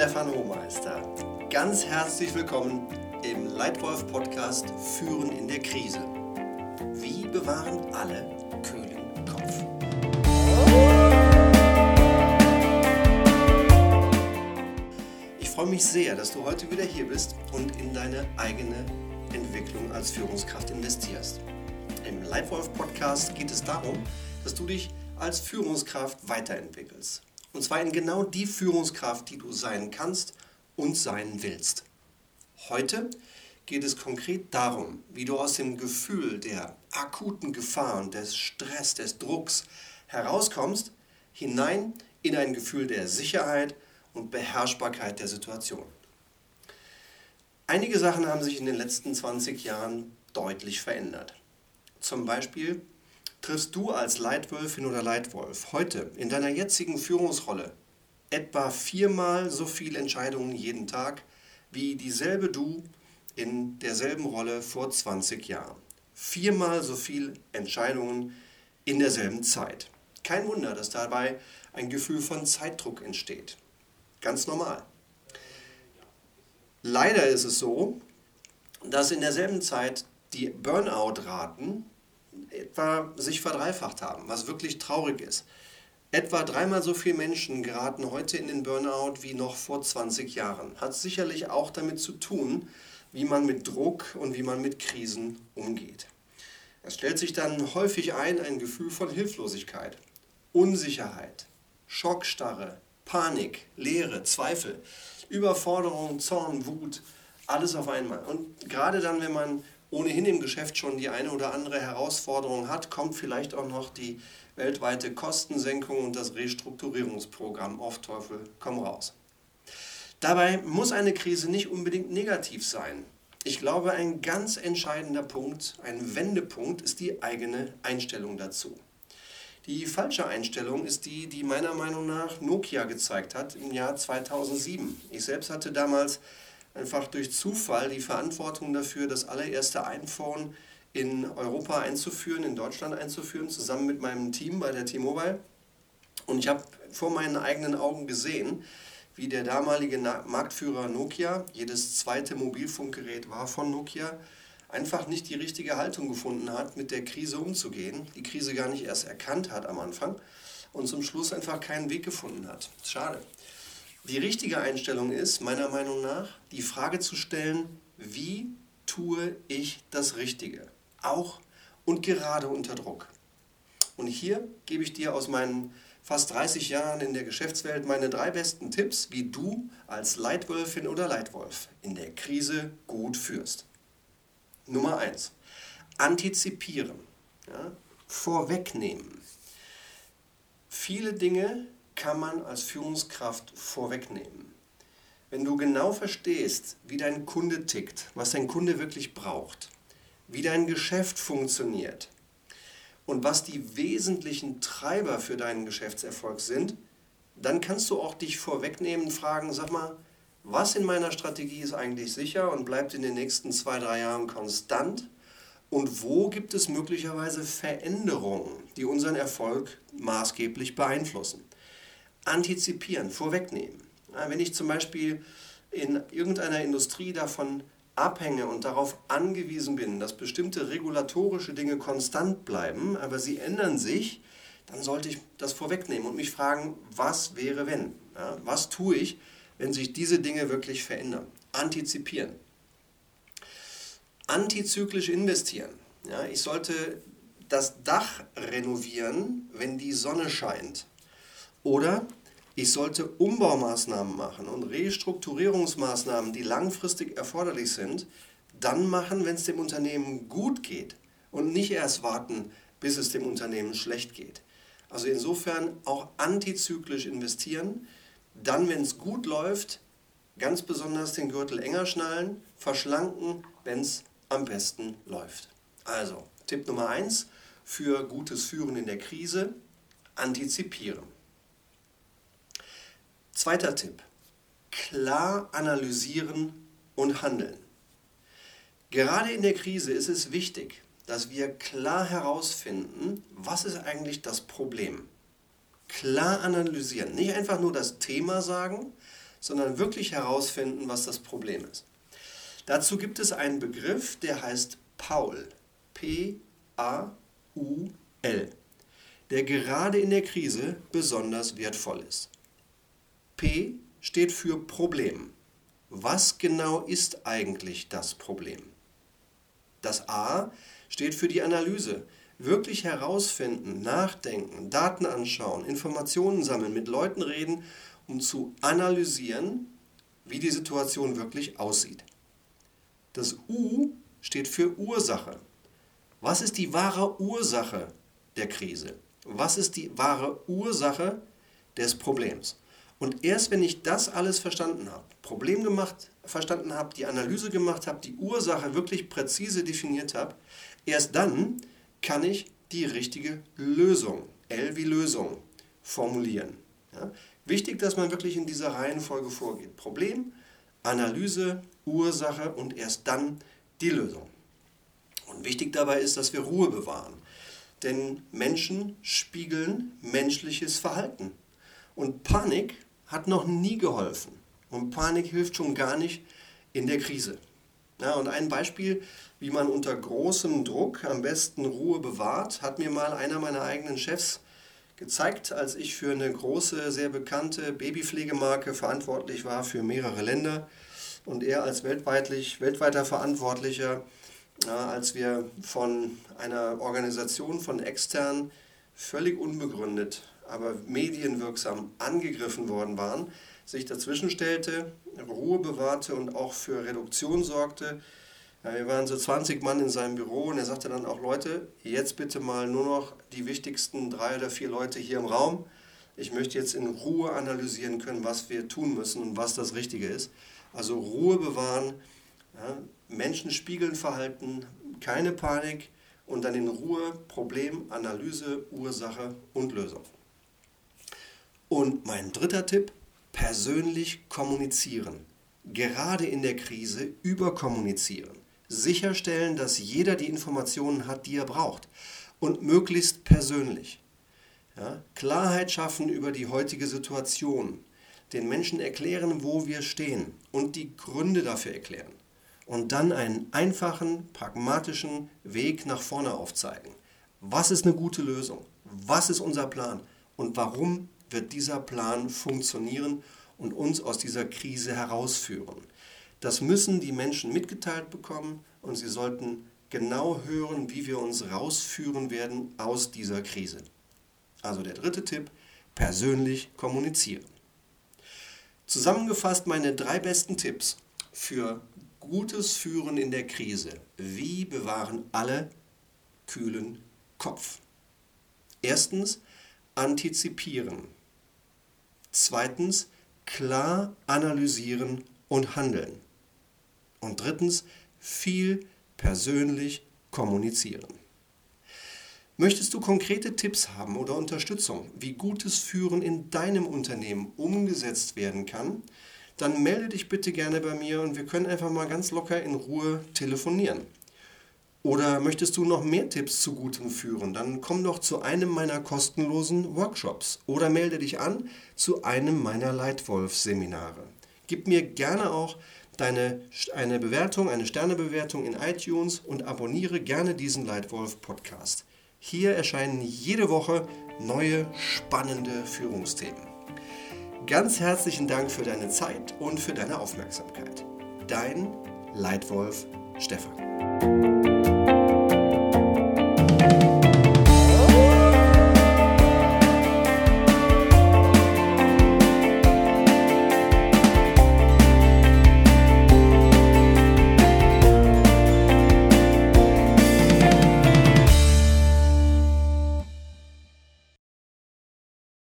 Stefan Hohmeister. Ganz herzlich willkommen im Leitwolf Podcast Führen in der Krise. Wie bewahren alle kühlen Kopf? Ich freue mich sehr, dass du heute wieder hier bist und in deine eigene Entwicklung als Führungskraft investierst. Im Leitwolf Podcast geht es darum, dass du dich als Führungskraft weiterentwickelst. Und zwar in genau die Führungskraft, die du sein kannst und sein willst. Heute geht es konkret darum, wie du aus dem Gefühl der akuten Gefahren, des Stress, des Drucks herauskommst, hinein in ein Gefühl der Sicherheit und Beherrschbarkeit der Situation. Einige Sachen haben sich in den letzten 20 Jahren deutlich verändert. Zum Beispiel triffst du als Leitwölfin oder Leitwolf heute in deiner jetzigen Führungsrolle etwa viermal so viele Entscheidungen jeden Tag wie dieselbe du in derselben Rolle vor 20 Jahren. Viermal so viele Entscheidungen in derselben Zeit. Kein Wunder, dass dabei ein Gefühl von Zeitdruck entsteht. Ganz normal. Leider ist es so, dass in derselben Zeit die Burnout-Raten etwa sich verdreifacht haben, was wirklich traurig ist. Etwa dreimal so viele Menschen geraten heute in den Burnout wie noch vor 20 Jahren. Hat sicherlich auch damit zu tun, wie man mit Druck und wie man mit Krisen umgeht. Es stellt sich dann häufig ein ein Gefühl von Hilflosigkeit, Unsicherheit, Schockstarre, Panik, Leere, Zweifel, Überforderung, Zorn, Wut, alles auf einmal. Und gerade dann, wenn man ohnehin im Geschäft schon die eine oder andere Herausforderung hat, kommt vielleicht auch noch die weltweite Kostensenkung und das Restrukturierungsprogramm auf Teufel komm raus. Dabei muss eine Krise nicht unbedingt negativ sein. Ich glaube, ein ganz entscheidender Punkt, ein Wendepunkt ist die eigene Einstellung dazu. Die falsche Einstellung ist die, die meiner Meinung nach Nokia gezeigt hat im Jahr 2007. Ich selbst hatte damals einfach durch Zufall die Verantwortung dafür, das allererste iPhone in Europa einzuführen, in Deutschland einzuführen, zusammen mit meinem Team bei der T-Mobile. Und ich habe vor meinen eigenen Augen gesehen, wie der damalige Marktführer Nokia, jedes zweite Mobilfunkgerät war von Nokia, einfach nicht die richtige Haltung gefunden hat, mit der Krise umzugehen, die Krise gar nicht erst erkannt hat am Anfang und zum Schluss einfach keinen Weg gefunden hat. Schade. Die richtige Einstellung ist, meiner Meinung nach, die Frage zu stellen, wie tue ich das Richtige? Auch und gerade unter Druck. Und hier gebe ich dir aus meinen fast 30 Jahren in der Geschäftswelt meine drei besten Tipps, wie du als Leitwölfin oder Leitwolf in der Krise gut führst. Nummer 1. Antizipieren. Ja, vorwegnehmen. Viele Dinge kann man als Führungskraft vorwegnehmen. Wenn du genau verstehst, wie dein Kunde tickt, was dein Kunde wirklich braucht, wie dein Geschäft funktioniert und was die wesentlichen Treiber für deinen Geschäftserfolg sind, dann kannst du auch dich vorwegnehmen und fragen, sag mal, was in meiner Strategie ist eigentlich sicher und bleibt in den nächsten zwei, drei Jahren konstant und wo gibt es möglicherweise Veränderungen, die unseren Erfolg maßgeblich beeinflussen antizipieren, vorwegnehmen. Wenn ich zum Beispiel in irgendeiner Industrie davon abhänge und darauf angewiesen bin, dass bestimmte regulatorische Dinge konstant bleiben, aber sie ändern sich, dann sollte ich das vorwegnehmen und mich fragen, was wäre wenn? Was tue ich, wenn sich diese Dinge wirklich verändern? Antizipieren. Antizyklisch investieren. Ja, ich sollte das Dach renovieren, wenn die Sonne scheint. Oder ich sollte Umbaumaßnahmen machen und Restrukturierungsmaßnahmen, die langfristig erforderlich sind, dann machen, wenn es dem Unternehmen gut geht und nicht erst warten, bis es dem Unternehmen schlecht geht. Also insofern auch antizyklisch investieren, dann, wenn es gut läuft, ganz besonders den Gürtel enger schnallen, verschlanken, wenn es am besten läuft. Also, Tipp Nummer 1 für gutes Führen in der Krise, antizipieren. Zweiter Tipp. Klar analysieren und handeln. Gerade in der Krise ist es wichtig, dass wir klar herausfinden, was ist eigentlich das Problem. Klar analysieren. Nicht einfach nur das Thema sagen, sondern wirklich herausfinden, was das Problem ist. Dazu gibt es einen Begriff, der heißt Paul. P-A-U-L. Der gerade in der Krise besonders wertvoll ist. P steht für Problem. Was genau ist eigentlich das Problem? Das A steht für die Analyse. Wirklich herausfinden, nachdenken, Daten anschauen, Informationen sammeln, mit Leuten reden, um zu analysieren, wie die Situation wirklich aussieht. Das U steht für Ursache. Was ist die wahre Ursache der Krise? Was ist die wahre Ursache des Problems? Und erst wenn ich das alles verstanden habe, Problem gemacht, verstanden habe, die Analyse gemacht habe, die Ursache wirklich präzise definiert habe, erst dann kann ich die richtige Lösung, L wie Lösung, formulieren. Ja? Wichtig, dass man wirklich in dieser Reihenfolge vorgeht. Problem, Analyse, Ursache und erst dann die Lösung. Und wichtig dabei ist, dass wir Ruhe bewahren. Denn Menschen spiegeln menschliches Verhalten. Und Panik hat noch nie geholfen. Und Panik hilft schon gar nicht in der Krise. Ja, und ein Beispiel, wie man unter großem Druck am besten Ruhe bewahrt, hat mir mal einer meiner eigenen Chefs gezeigt, als ich für eine große, sehr bekannte Babypflegemarke verantwortlich war für mehrere Länder. Und er als weltweitlich, weltweiter Verantwortlicher, ja, als wir von einer Organisation von extern völlig unbegründet aber medienwirksam angegriffen worden waren, sich dazwischen stellte, Ruhe bewahrte und auch für Reduktion sorgte. Wir waren so 20 Mann in seinem Büro und er sagte dann auch, Leute, jetzt bitte mal nur noch die wichtigsten drei oder vier Leute hier im Raum. Ich möchte jetzt in Ruhe analysieren können, was wir tun müssen und was das Richtige ist. Also Ruhe bewahren, ja, Menschen spiegeln Verhalten, keine Panik und dann in Ruhe Problem, Analyse, Ursache und Lösung. Und mein dritter Tipp, persönlich kommunizieren. Gerade in der Krise überkommunizieren. Sicherstellen, dass jeder die Informationen hat, die er braucht. Und möglichst persönlich. Ja, Klarheit schaffen über die heutige Situation. Den Menschen erklären, wo wir stehen und die Gründe dafür erklären. Und dann einen einfachen, pragmatischen Weg nach vorne aufzeigen. Was ist eine gute Lösung? Was ist unser Plan? Und warum wird dieser Plan funktionieren und uns aus dieser Krise herausführen. Das müssen die Menschen mitgeteilt bekommen und sie sollten genau hören, wie wir uns rausführen werden aus dieser Krise. Also der dritte Tipp, persönlich kommunizieren. Zusammengefasst meine drei besten Tipps für gutes Führen in der Krise. Wie bewahren alle kühlen Kopf? Erstens, antizipieren. Zweitens, klar analysieren und handeln. Und drittens, viel persönlich kommunizieren. Möchtest du konkrete Tipps haben oder Unterstützung, wie gutes Führen in deinem Unternehmen umgesetzt werden kann, dann melde dich bitte gerne bei mir und wir können einfach mal ganz locker in Ruhe telefonieren. Oder möchtest du noch mehr Tipps zu gutem Führen? Dann komm doch zu einem meiner kostenlosen Workshops oder melde dich an zu einem meiner Leitwolf-Seminare. Gib mir gerne auch deine, eine Bewertung, eine Sternebewertung in iTunes und abonniere gerne diesen Leitwolf-Podcast. Hier erscheinen jede Woche neue spannende Führungsthemen. Ganz herzlichen Dank für deine Zeit und für deine Aufmerksamkeit. Dein Leitwolf Stefan.